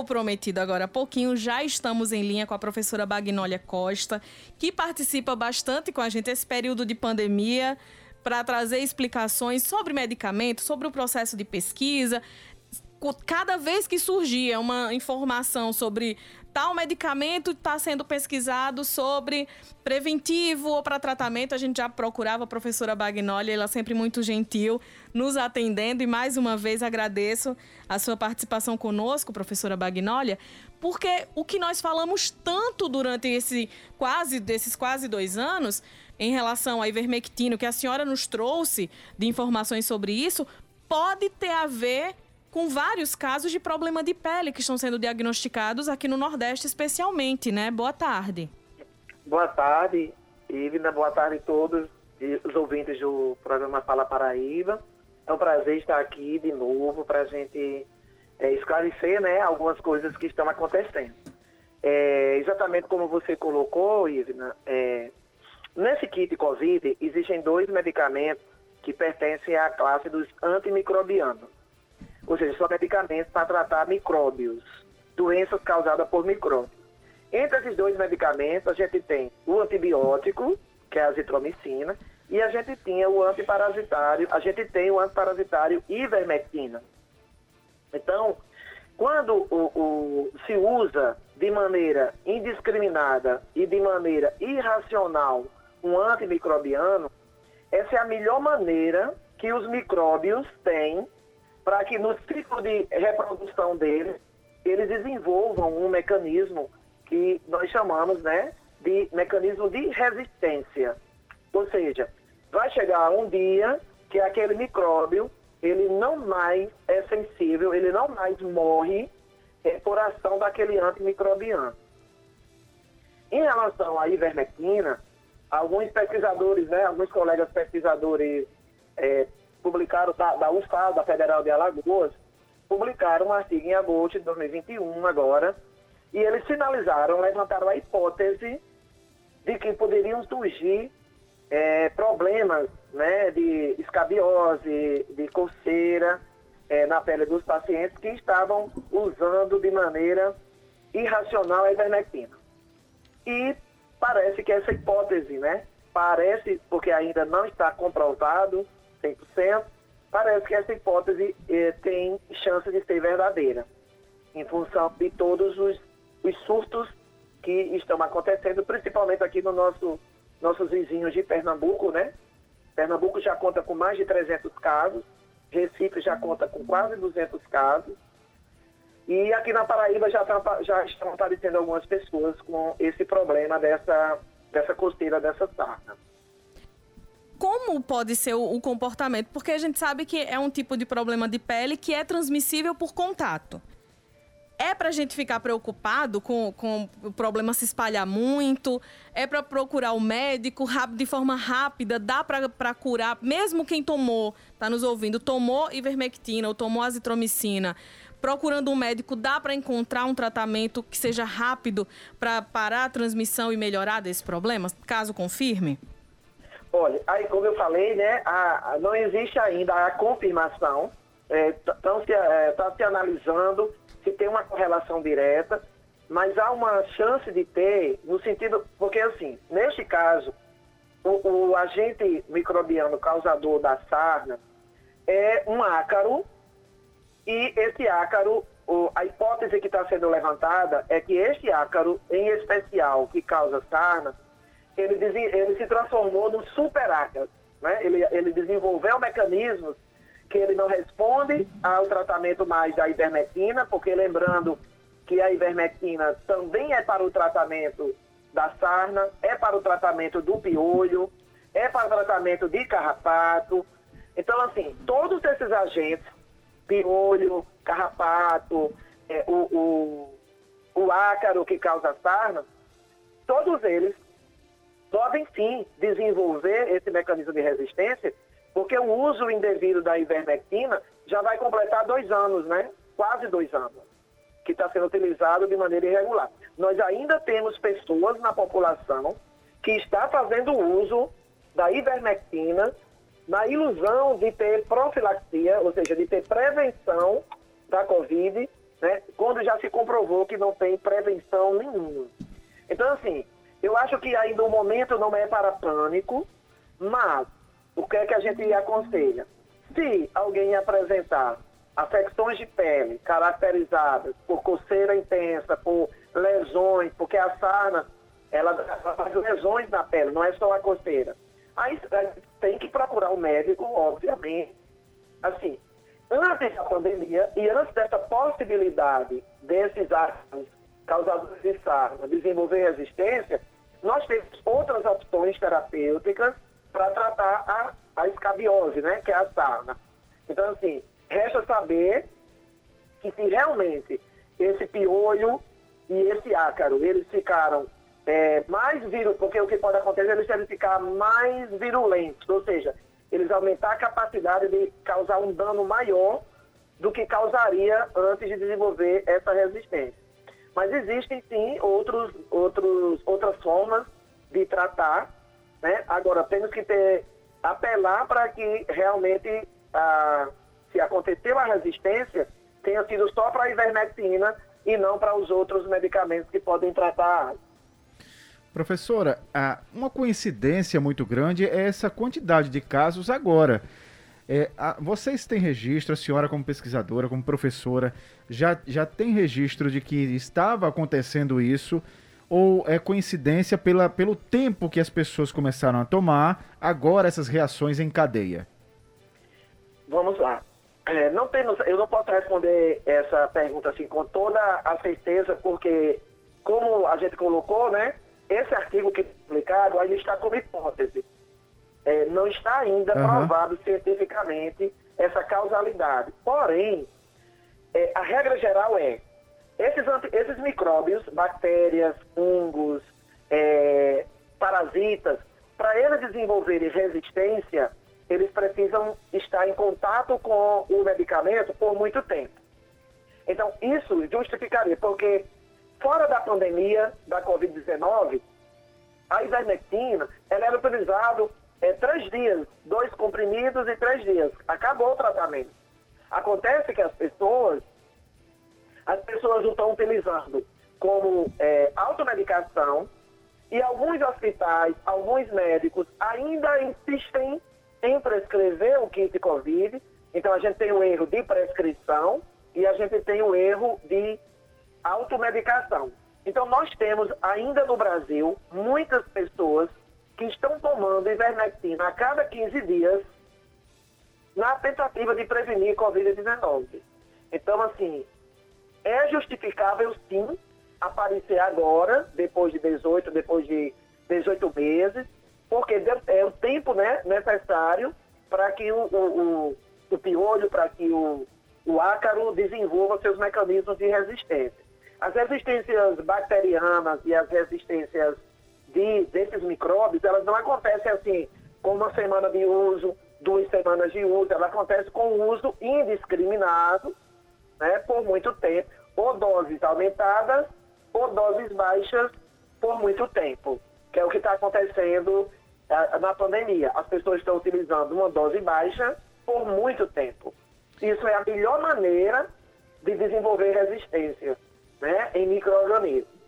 como prometido agora há pouquinho, já estamos em linha com a professora Bagnólia Costa, que participa bastante com a gente esse período de pandemia para trazer explicações sobre medicamentos, sobre o processo de pesquisa. Cada vez que surgia uma informação sobre tal medicamento está sendo pesquisado sobre preventivo ou para tratamento, a gente já procurava a professora Bagnoli, ela sempre muito gentil, nos atendendo. E mais uma vez agradeço a sua participação conosco, professora Bagnólia, porque o que nós falamos tanto durante esse quase desses quase dois anos em relação à ivermectina, que a senhora nos trouxe de informações sobre isso, pode ter a ver com vários casos de problema de pele que estão sendo diagnosticados aqui no Nordeste, especialmente, né? Boa tarde. Boa tarde, Ivna. Boa tarde a todos os ouvintes do programa Fala Paraíba. É um prazer estar aqui de novo para a gente é, esclarecer né, algumas coisas que estão acontecendo. É, exatamente como você colocou, Ivna, é, nesse kit COVID existem dois medicamentos que pertencem à classe dos antimicrobianos ou seja, são medicamentos para tratar micróbios, doenças causadas por micróbios. Entre esses dois medicamentos, a gente tem o antibiótico, que é a azitromicina, e a gente tinha o antiparasitário, a gente tem o antiparasitário ivermectina. Então, quando o, o, se usa de maneira indiscriminada e de maneira irracional um antimicrobiano, essa é a melhor maneira que os micróbios têm para que no ciclo de reprodução deles, eles desenvolvam um mecanismo que nós chamamos né, de mecanismo de resistência. Ou seja, vai chegar um dia que aquele micróbio ele não mais é sensível, ele não mais morre é, por ação daquele antimicrobiano. Em relação à ivermectina, alguns pesquisadores, né, alguns colegas pesquisadores é, publicaram, da, da UFAL, da Federal de Alagoas, publicaram um artigo em agosto de 2021 agora, e eles finalizaram, levantaram a hipótese de que poderiam surgir é, problemas né, de escabiose, de coceira é, na pele dos pacientes que estavam usando de maneira irracional a ivermectina. E parece que essa hipótese, né, parece, porque ainda não está comprovado, 100%, parece que essa hipótese eh, tem chance de ser verdadeira, em função de todos os, os surtos que estão acontecendo, principalmente aqui no nosso nossos vizinhos de Pernambuco, né? Pernambuco já conta com mais de 300 casos, Recife já conta com quase 200 casos, e aqui na Paraíba já, tá, já estão aparecendo algumas pessoas com esse problema dessa, dessa costeira, dessa sarna como pode ser o, o, comportamento? Porque a gente sabe que é um tipo de problema de pele que é transmissível por contato. É para a gente ficar preocupado com, com o problema se espalhar muito? É para procurar o médico rápido, de forma rápida? Dá para curar? Mesmo quem tomou, está nos ouvindo, tomou ivermectina ou tomou azitromicina, procurando um médico, dá para encontrar um tratamento que seja rápido para parar a transmissão e melhorar desse problema, caso confirme? Olha, aí como eu falei, né, a, a, não existe ainda a confirmação, estão é, se, é, tá se analisando se tem uma correlação direta, mas há uma chance de ter, no sentido, porque assim, neste caso, o, o agente microbiano causador da sarna é um ácaro, e esse ácaro, o, a hipótese que está sendo levantada é que este ácaro, em especial, que causa sarna, ele, ele se transformou num super hacker. Né? Ele, ele desenvolveu mecanismos que ele não responde ao tratamento mais da ivermectina, porque lembrando que a ivermectina também é para o tratamento da sarna, é para o tratamento do piolho, é para o tratamento de carrapato. Então, assim, todos esses agentes, piolho, carrapato, é, o, o, o ácaro que causa sarna, todos eles podem sim desenvolver esse mecanismo de resistência, porque o uso indevido da ivermectina já vai completar dois anos, né? Quase dois anos, que está sendo utilizado de maneira irregular. Nós ainda temos pessoas na população que está fazendo uso da ivermectina na ilusão de ter profilaxia, ou seja, de ter prevenção da Covid, né? Quando já se comprovou que não tem prevenção nenhuma. Então, assim, eu acho que ainda o momento não é para pânico, mas o que é que a gente aconselha? Se alguém apresentar afecções de pele caracterizadas por coceira intensa, por lesões, porque a sarna ela faz lesões na pele, não é só a coceira. Aí tem que procurar um médico, obviamente. Assim, antes da pandemia e antes dessa possibilidade desses ácidos causadores de sarna desenvolver resistência, nós temos outras opções terapêuticas para tratar a, a escabiose, né, que é a sarna. Então, assim, resta saber que se realmente esse piolho e esse ácaro, eles ficaram é, mais virulentos, porque o que pode acontecer, eles devem ficar mais virulentos, ou seja, eles aumentar a capacidade de causar um dano maior do que causaria antes de desenvolver essa resistência. Mas existem sim outros, outros, outras formas de tratar, né? Agora temos que ter apelar para que realmente ah, se aconteceu a resistência tenha sido só para a ivermectina e não para os outros medicamentos que podem tratar Professora, uma coincidência muito grande é essa quantidade de casos agora. É, a, vocês têm registro, a senhora como pesquisadora, como professora, já, já tem registro de que estava acontecendo isso? Ou é coincidência pela, pelo tempo que as pessoas começaram a tomar, agora essas reações em cadeia? Vamos lá. É, não temos, eu não posso responder essa pergunta assim com toda a certeza, porque como a gente colocou, né? esse artigo que é publicado ainda está como hipótese. É, não está ainda uhum. provado cientificamente essa causalidade. Porém, é, a regra geral é, esses, esses micróbios, bactérias, fungos, é, parasitas, para eles desenvolverem resistência, eles precisam estar em contato com o medicamento por muito tempo. Então, isso justificaria, porque Fora da pandemia da Covid-19, a ivermectina ela era utilizada é, três dias, dois comprimidos e três dias. Acabou o tratamento. Acontece que as pessoas, as pessoas estão utilizando como é, automedicação e alguns hospitais, alguns médicos ainda insistem em prescrever o kit Covid. Então a gente tem o erro de prescrição e a gente tem o erro de automedicação. Então, nós temos ainda no Brasil muitas pessoas que estão tomando ivermectina a cada 15 dias na tentativa de prevenir Covid-19. Então, assim, é justificável sim aparecer agora, depois de 18, depois de 18 meses, porque é o tempo né, necessário para que o, o, o, piolho, para que o, o ácaro desenvolva seus mecanismos de resistência. As resistências bacterianas e as resistências de, desses micróbios, elas não acontecem assim, com uma semana de uso, duas semanas de uso, ela acontece com uso indiscriminado, né, por muito tempo, ou doses aumentadas, ou doses baixas por muito tempo, que é o que está acontecendo na pandemia. As pessoas estão utilizando uma dose baixa por muito tempo. Isso é a melhor maneira de desenvolver resistência né, em micro-organismos.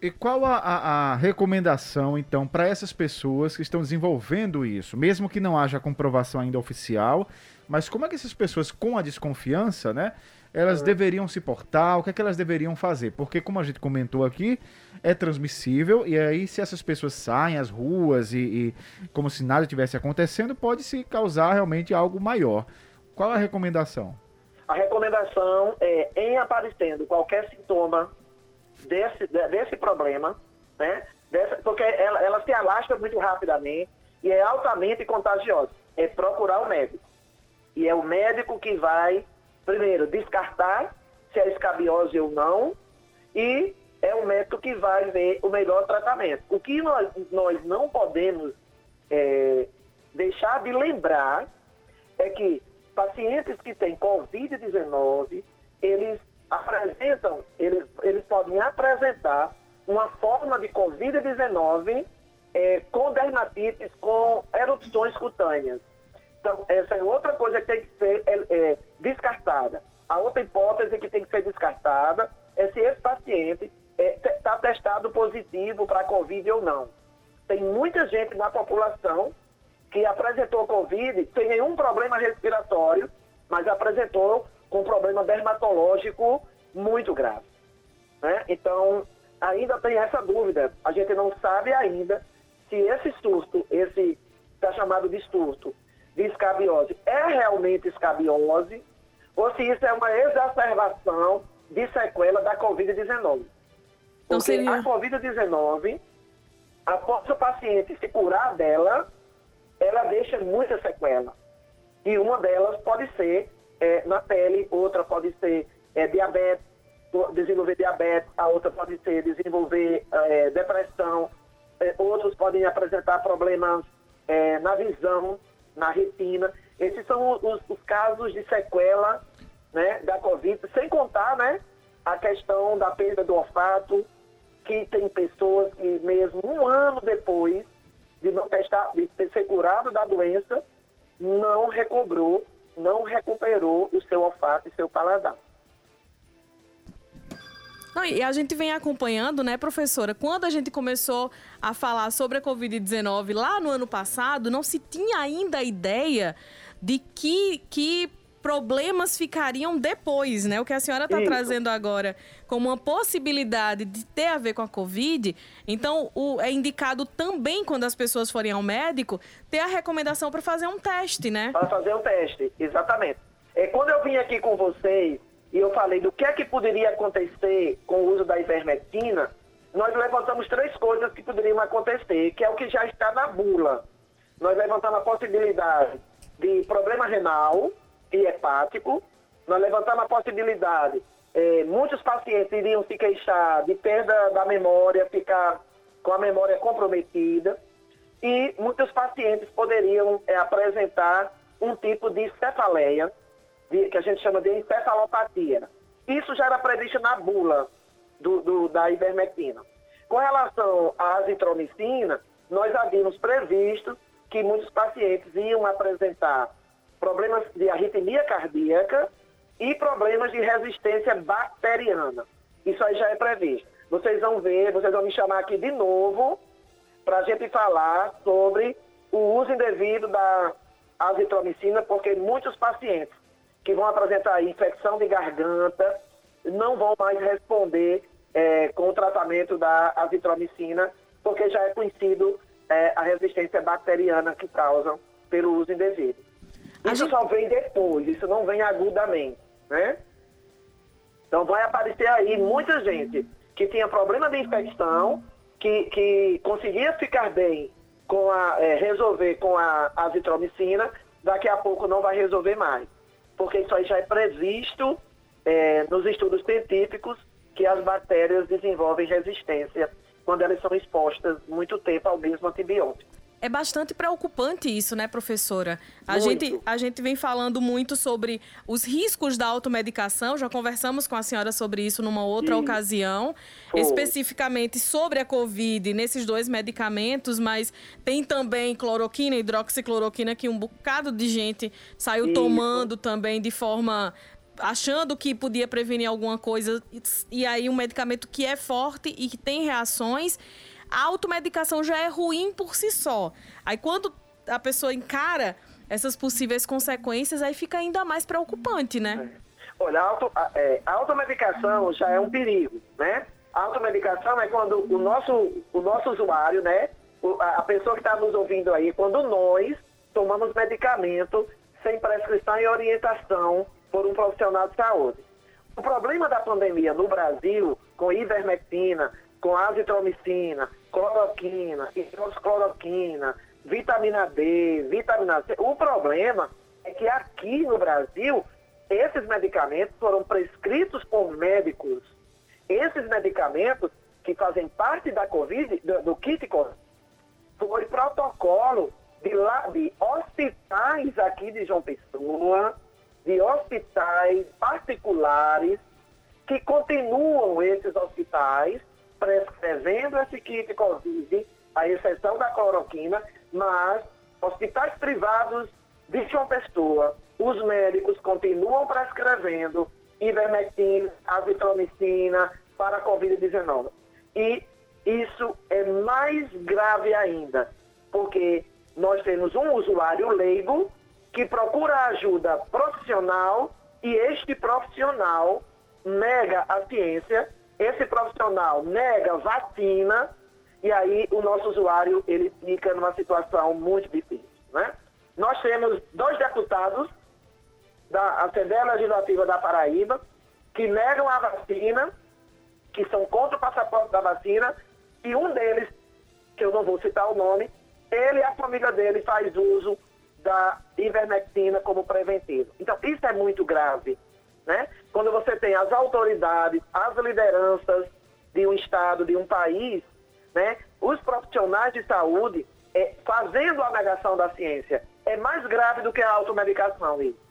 E qual a, a, a recomendação, então, para essas pessoas que estão desenvolvendo isso, mesmo que não haja comprovação ainda oficial, mas como é que essas pessoas, com a desconfiança, né, elas uhum. deveriam se portar, o que é que elas deveriam fazer? Porque, como a gente comentou aqui, é transmissível, e aí se essas pessoas saem às ruas e, e como se nada tivesse acontecendo, pode se causar realmente algo maior. Qual a recomendação? A recomendação é, em aparecendo qualquer sintoma desse, desse problema, né? Dessa, porque ela, ela se alastra muito rapidamente e é altamente contagiosa. É procurar o médico. E é o médico que vai, primeiro, descartar se é escabiose ou não, e é o médico que vai ver o melhor tratamento. O que nós, nós não podemos é, deixar de lembrar é que pacientes que têm Covid-19, eles apresentam, eles, eles podem apresentar uma forma de Covid-19 é, com dermatites, com erupções cutâneas. Então, essa é outra coisa que tem que ser é, é, descartada. a outra hipótese que tem que ser descartada é se esse paciente está é, tá testado positivo para Covid ou não. Tem muita gente na população que apresentou Covid sem nenhum problema respiratório, mas apresentou com problema dermatológico muito grave. Né? Então, ainda tem essa dúvida. A gente não sabe ainda se esse surto, esse está chamado de surto de escabiose, é realmente escabiose ou se isso é uma exacerbação de sequela da Covid-19. Porque seria... a Covid-19, após o paciente se curar dela, ela deixa muita sequela. E uma delas pode ser é, na pele, outra pode ser é, diabetes, desenvolver diabetes, a outra pode ser desenvolver é, depressão, é, outros podem apresentar problemas é, na visão, na retina. Esses são os, os, casos de sequela né, da Covid, sem contar né, a questão da perda do olfato, que tem pessoas que mesmo um ano depois de não testar, de ter curado da doença, não recobrou, não recuperou o seu olfato e seu paladar. Não, e a gente vem acompanhando, né, professora? Quando a gente começou a falar sobre a Covid-19 lá no ano passado, não se tinha ainda a ideia de que, que problemas ficariam depois, né? O que a senhora está trazendo agora como uma possibilidade de ter a ver com a Covid. Então, o, é indicado também, quando as pessoas forem ao médico, ter a recomendação para fazer um teste, né? Para fazer um teste, exatamente. É, quando eu vim aqui com vocês e eu falei do que é que poderia acontecer com o uso da ivermectina, nós levantamos três coisas que poderiam acontecer, que é o que já está na bula. Nós levantamos a possibilidade de problema renal e hepático, nós levantamos a possibilidade, eh, muitos pacientes iriam se queixar de perda da memória, ficar com a memória comprometida, e muitos pacientes poderiam eh, apresentar um tipo de cefaleia, de, que a gente chama de encefalopatia. Isso já era previsto na bula do, do, da ivermectina. Com relação à azitromicina, nós havíamos previsto que muitos pacientes iam apresentar problemas de arritmia cardíaca e problemas de resistência bacteriana. Isso aí já é previsto. Vocês vão ver, vocês vão me chamar aqui de novo para a gente falar sobre o uso indevido da azitromicina, porque muitos pacientes que vão apresentar infecção de garganta não vão mais responder é, com o tratamento da azitromicina, porque já é conhecido é, a resistência bacteriana que causam pelo uso indevido. Isso gente... só vem depois, isso não vem agudamente, né? Então vai aparecer aí muita gente que tinha problema de infecção, que, que conseguia ficar bem com a, é, resolver com a azitromicina, daqui a pouco não vai resolver mais porque isso aí já é previsto é, nos estudos científicos que as bactérias desenvolvem resistência quando elas são expostas muito tempo ao mesmo antibiótico. É bastante preocupante isso, né, professora? A gente, a gente vem falando muito sobre os riscos da automedicação, já conversamos com a senhora sobre isso numa outra Sim. ocasião, Foi. especificamente sobre a Covid, nesses dois medicamentos, mas tem também cloroquina, hidroxicloroquina, que um bocado de gente saiu isso. tomando também de forma achando que podia prevenir alguma coisa, e aí um medicamento que é forte e que tem reações a automedicação já é ruim por si só. Aí quando a pessoa encara essas possíveis consequências, aí fica ainda mais preocupante, né? É. Olha, a, auto, a, é, a automedicação já é um perigo, né? A automedicação é quando o nosso, o nosso usuário, né? a pessoa que está nos ouvindo aí, quando nós tomamos medicamento sem prescrição e orientação por um profissional de saúde. O problema da pandemia no Brasil, com ivermectina, com azitromicina, cloroquina, hidroxicloroquina, vitamina D, vitamina C. O problema é que aqui no Brasil, esses medicamentos foram prescritos por médicos. Esses medicamentos que fazem parte da Covid, do, do kit COVID, foi protocolo de, lá, de hospitais aqui de João Pessoa, de hospitais particulares, que continuam esses hospitais prescrevendo esse kit Covid, a exceção da cloroquina, mas hospitais privados de João Pessoa, os médicos continuam prescrevendo ivermectina, azitromicina para a Covid-19. E isso é mais grave ainda, porque nós temos um usuário leigo que procura ajuda profissional e este profissional nega a ciência, esse profissional nega vacina e aí o nosso usuário ele fica numa situação muito difícil, né? Nós temos dois deputados da Assembleia Legislativa da Paraíba que negam a vacina, que são contra o passaporte da vacina, e um deles, que eu não vou citar o nome, ele e a família dele faz uso da ivermectina como preventivo. Então, isso é muito grave, né? Quando você tem as autoridades, as lideranças de um estado, de um país, né? Os profissionais de saúde é, fazendo a negação da ciência. É mais grave do que a automedicação, isso.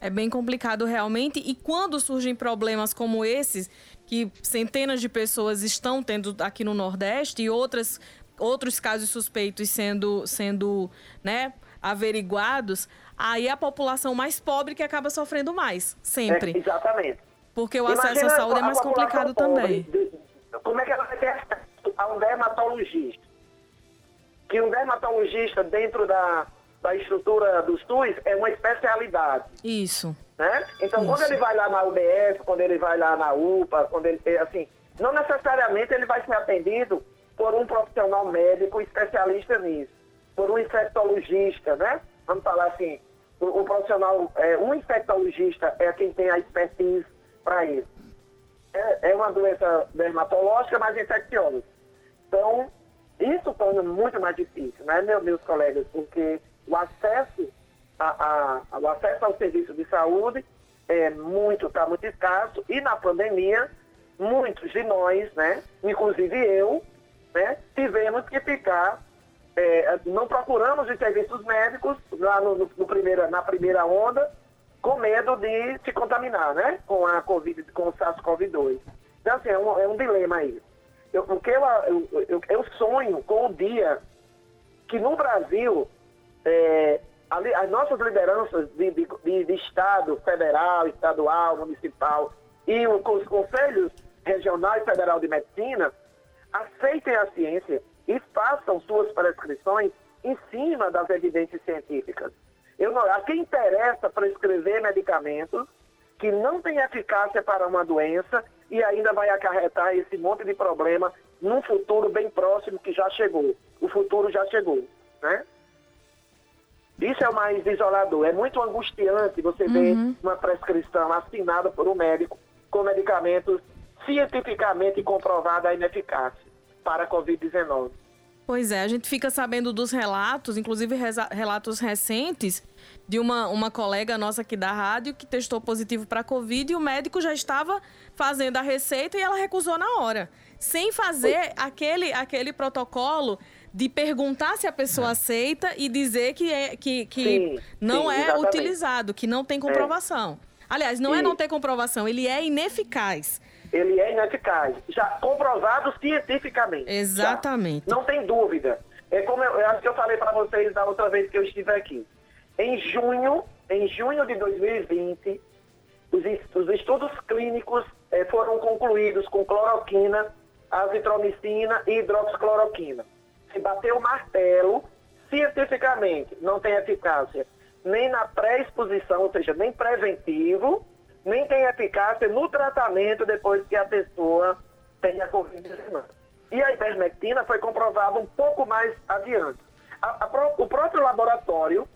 É bem complicado realmente. E quando surgem problemas como esses, que centenas de pessoas estão tendo aqui no Nordeste e outras, outros casos suspeitos sendo, sendo né, averiguados, aí é a população mais pobre que acaba sofrendo mais, sempre. É, exatamente. Porque o Imagina acesso à saúde é mais complicado também. como é que ela vai ter acesso a um dermatologista? Que um dermatologista dentro da da estrutura dos TUIs é uma especialidade. Isso. Né? Então, Isso. quando ele vai lá na UBS, quando ele vai lá na UPA, quando ele, assim, não necessariamente ele vai ser atendido por um profissional médico especialista nisso, por um infectologista, né? Vamos falar assim, o, profissional, é, um infectologista é quem tem a expertise para isso. É, é uma doença dermatológica, mas infecciosa. Então, isso torna muito mais difícil, né, meus, meus colegas? Porque o acesso, a, a, o acesso ao serviço de saúde é muito, está muito escasso e na pandemia muitos de nós, né, inclusive eu, né, tivemos que ficar, é, não procuramos os serviços médicos lá no, no, no primeira, na primeira onda, com medo de se contaminar, né, com a COVID, com o SARS-CoV-2. Então, assim, é um, é um dilema aí. Eu, o que eu, eu, eu, sonho com o dia que no Brasil é, as nossas lideranças de, de, de, de, Estado, federal, estadual, municipal e os conselhos regional e federal de medicina aceitem a ciência e façam suas prescrições em cima das evidências científicas. Eu não, a quem interessa prescrever medicamentos que não têm eficácia para uma doença e ainda vai acarretar esse monte de problema num futuro bem próximo que já chegou. O futuro já chegou, né? Isso é o mais isolador. É muito angustiante você uhum. ver uma prescrição assinada por um médico com medicamentos cientificamente comprovada a ineficácia para a Covid-19. Pois é, a gente fica sabendo dos relatos, inclusive relatos recentes, de uma, uma colega nossa aqui da rádio que testou positivo para Covid e o médico já estava fazendo a receita e ela recusou na hora. Sem fazer aquele, aquele protocolo de perguntar se a pessoa é. aceita e dizer que, é, que, que sim, não sim, é exatamente. utilizado, que não tem é. comprovação. É. Aliás, não sim. é não ter comprovação, ele é ineficaz. Ele é ineficaz, já comprovado cientificamente. Exatamente. Já. Não tem dúvida. É como eu, acho que eu falei para vocês da outra vez que eu estive aqui. Em junho, em junho de 2020, os, os estudos clínicos eh, foram concluídos com cloroquina, azitromicina e hidroxicloroquina se bater o martelo, cientificamente não tem eficácia nem na pré-exposição, ou seja, nem preventivo, nem tem eficácia no tratamento depois que a pessoa tem a Covid-19. E a ivermectina foi comprovada um pouco mais adiante. A, a, o próprio laboratório,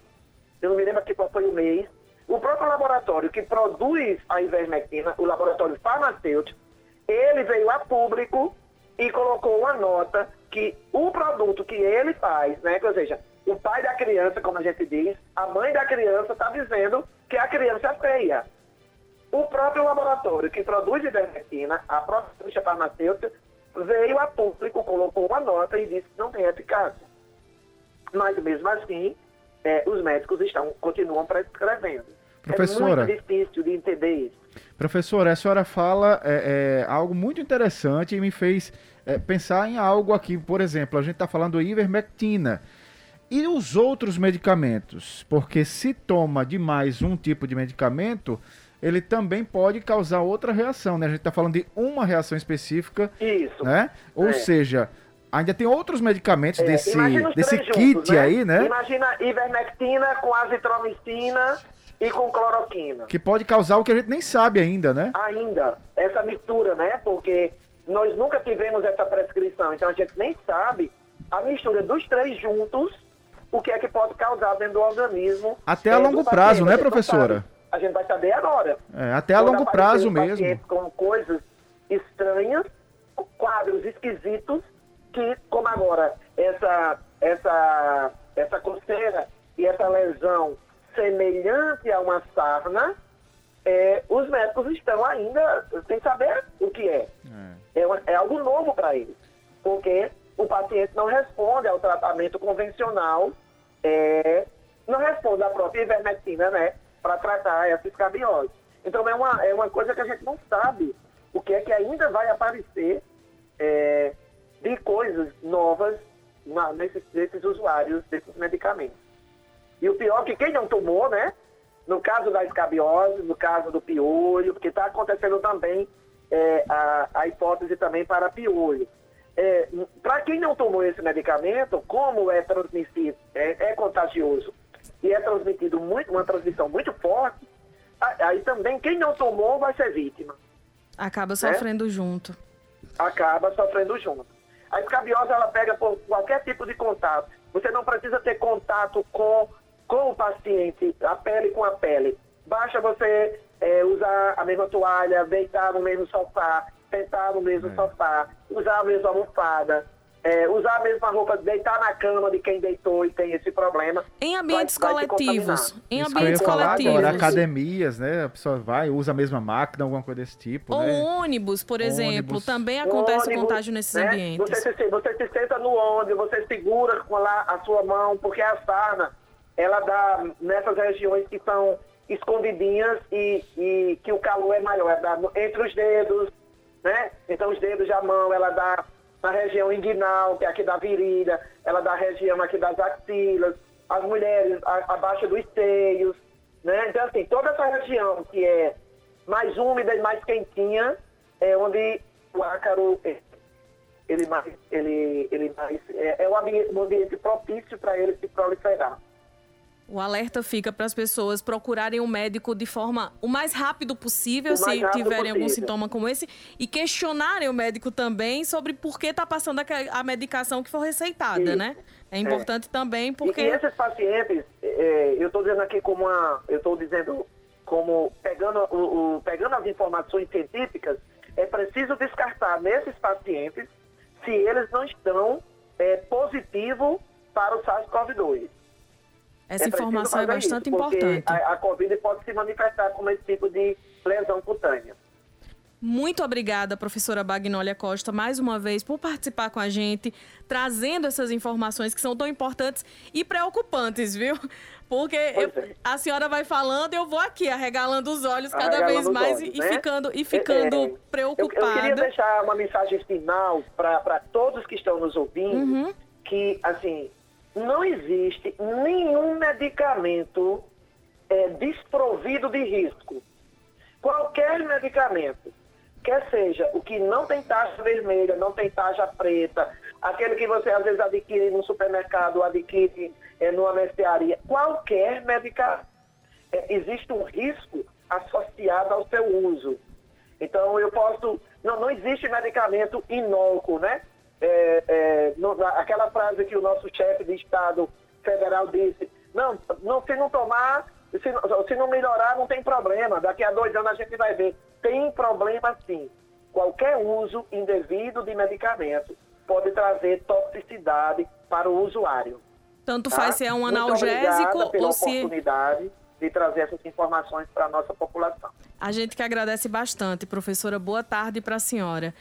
eu não me lembro aqui qual foi o mês, o próprio laboratório que produz a ivermectina, o laboratório farmacêutico, ele veio a público e colocou uma nota que o produto que ele faz, né, ou seja, o pai da criança, como a gente diz, a mãe da criança está dizendo que a criança é feia. O próprio laboratório que produz ivermectina, a própria indústria farmacêutica, veio a público, colocou uma nota e disse que não tem eficácia. Mas mesmo assim, é, os médicos estão, continuam prescrevendo. Professora, é muito difícil de entender isso. Professora, a senhora fala é, é, algo muito interessante e me fez é, pensar em algo aqui, por exemplo, a gente está falando ivermectina. E os outros medicamentos? Porque se toma demais um tipo de medicamento, ele também pode causar outra reação, né? A gente está falando de uma reação específica. Isso. Né? Ou É. seja, ainda tem outros medicamentos É, desse, desse kit juntos, né? aí, né? Imagina ivermectina com azitromicina e com cloroquina. Que pode causar o que a gente nem sabe ainda, né? Ainda, essa mistura, né? Porque nós nunca tivemos essa prescrição, então a gente nem sabe a mistura dos três juntos, o que é que pode causar dentro do organismo. Até a longo prazo, né, professora? A gente vai saber agora. É, até a Quando longo prazo mesmo. Com coisas estranhas, quadros esquisitos, que, como agora, essa, essa, essa coceira e essa lesão semelhante a uma sarna, é, os médicos estão ainda sem saber o que é. É, uma- é algo novo para eles, porque o paciente não responde ao tratamento convencional, é, não responde à própria ivermectina, né, para tratar essa escabiose. Então é uma, é uma coisa que a gente não sabe o que é que ainda vai aparecer é, de coisas novas na- nesses, nesses usuários desses medicamentos. E o pior é que quem não tomou, né? No caso da escabiose, no caso do piolho, porque está acontecendo também é, a, a hipótese também para piolho. para quem não tomou esse medicamento, como é transmitido, é, é contagioso e é transmitido muito, uma transmissão muito forte, aí também quem não tomou vai ser vítima Acaba sofrendo junto. acaba sofrendo junto. A escabiose ela pega por qualquer tipo de contato. Você não precisa ter contato com, com o paciente, a pele com a pele. Basta você é, usar a mesma toalha, deitar no mesmo sofá, sentar no mesmo sofá, usar a mesma almofada, é, usar a mesma roupa, deitar na cama de quem deitou e tem esse problema. Em ambientes vai- vai coletivos. Em Isso ambientes coletivos. agora, academias, né? A pessoa vai, usa a mesma máquina, alguma coisa desse tipo, Ou né? ônibus, por exemplo, Ônibus. também acontece ônibus, contágio nesses né? ambientes. Você se, você se senta no ônibus, você segura com lá a sua mão, porque a sarna, ela dá nessas regiões que são escondidinhas e, e que o calor é maior, é entre os dedos, né? Então os dedos da mão, ela dá na região inguinal, que é aqui da virilha, ela dá a região aqui das axilas, as mulheres a- abaixo dos seios, né? Então assim, toda essa região que é mais úmida e mais quentinha é onde o ácaro ele mais ele ele mais é, é um ambiente propício para ele se proliferar. O alerta fica para as pessoas procurarem o médico de forma o mais rápido possível, O se rápido tiverem algum possível. sintoma como esse, e questionarem o médico também sobre por que está passando a, medicação que for receitada, Isso. né? É importante também E- porque E, esses pacientes, é, eu estou dizendo aqui como uma, eu estou dizendo como pegando, o, o- pegando as informações científicas, é preciso descartar nesses pacientes se eles não estão é, positivos para o SARS-CoV-2. Essa É preciso informação é bastante isso, importante. A, a Covid pode se manifestar como esse tipo de lesão cutânea. Muito obrigada, professora Bagnólia Costa, mais uma vez por participar com a gente, trazendo essas informações que são tão importantes e preocupantes, viu? Porque eu- é. a senhora vai falando, eu vou aqui arregalando os olhos cada Arregalando vez mais olhos, e, né? ficando, e ficando É, é, Eu, preocupada. eu queria deixar uma mensagem final para todos que estão nos ouvindo, Uhum. que, assim, não existe nenhum medicamento é, desprovido de risco. Qualquer medicamento, quer seja o que não tem taxa vermelha, não tem taxa preta, aquele que você às vezes adquire no supermercado, adquire é, numa mercearia, qualquer medicamento, é, existe um risco associado ao seu uso. Então eu posso. Não, não existe medicamento inócuo, né? É, é, não- aquela frase que o nosso chefe de Estado federal disse, não, não se não tomar, se, não- se não melhorar, não tem problema. Daqui a dois anos a gente vai ver. Tem problema sim. Qualquer uso indevido de medicamento pode trazer toxicidade para o usuário. Tanto tá? faz se é um analgésico pela ou se. oportunidade de trazer essas informações para a nossa população. A gente que agradece bastante, professora. Boa tarde para a senhora.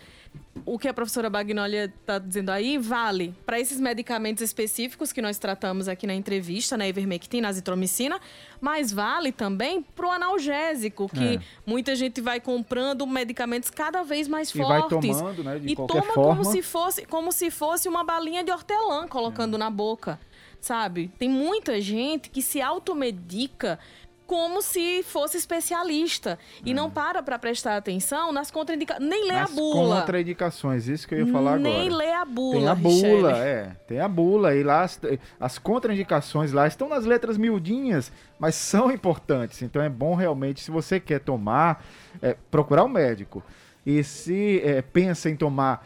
O que a professora Bagnólia está dizendo aí vale para esses medicamentos específicos que nós tratamos aqui na entrevista, na ivermectina, azitromicina, mas vale também para o analgésico, que É. muita gente vai comprando medicamentos cada vez mais E vai fortes. tomando, né, e toma forma. como se fosse como se fosse uma balinha de hortelã colocando na boca, sabe? Tem muita gente que se automedica como se fosse especialista e não para para prestar atenção nas contraindicações, nem lê Nas a bula. contraindicações, isso que eu ia falar nem agora. lê a bula. Tem a Richelle. bula, é. Tem a bula. E lá as, as contraindicações lá estão nas letras miudinhas, mas são importantes. Então é bom realmente, se você quer tomar, é, procurar um médico. E se é, pensa em tomar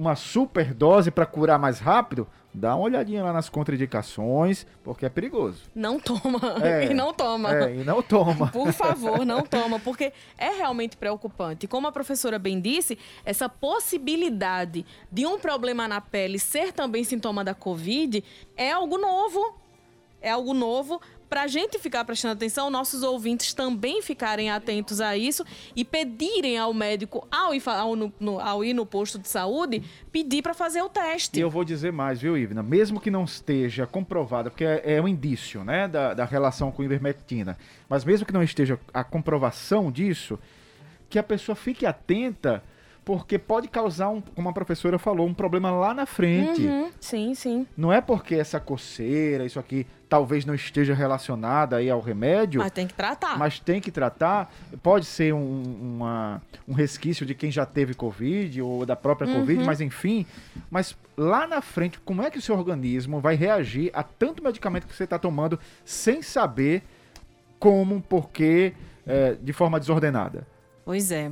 uma super dose para curar mais rápido, dá uma olhadinha lá nas contraindicações, porque é perigoso. Não toma. É, e não toma. É, e não toma. Por favor, não toma, porque é realmente preocupante. Como a professora bem disse, essa possibilidade de um problema na pele ser também sintoma da Covid é algo novo. É algo novo. Para a gente ficar prestando atenção, nossos ouvintes também ficarem atentos a isso e pedirem ao médico, ao ir, ao no- no- ao ir no posto de saúde, pedir para fazer o teste. E eu vou dizer mais, viu, Ivna? Mesmo que não esteja comprovada, porque é, é um indício, né, da, da relação com ivermectina, mas mesmo que não esteja a comprovação disso, que a pessoa fique atenta, porque pode causar, um, como a professora falou, um problema lá na frente. Uhum, sim, sim. Não é porque essa coceira, isso aqui, talvez não esteja relacionada aí ao remédio, Mas tem que tratar. mas tem que tratar. Pode ser um, uma- um resquício de quem já teve Covid ou da própria Uhum. Covid, mas enfim. Mas lá na frente, como é que o seu organismo vai reagir a tanto medicamento que você está tomando sem saber como, porquê, é, de forma desordenada? Pois é.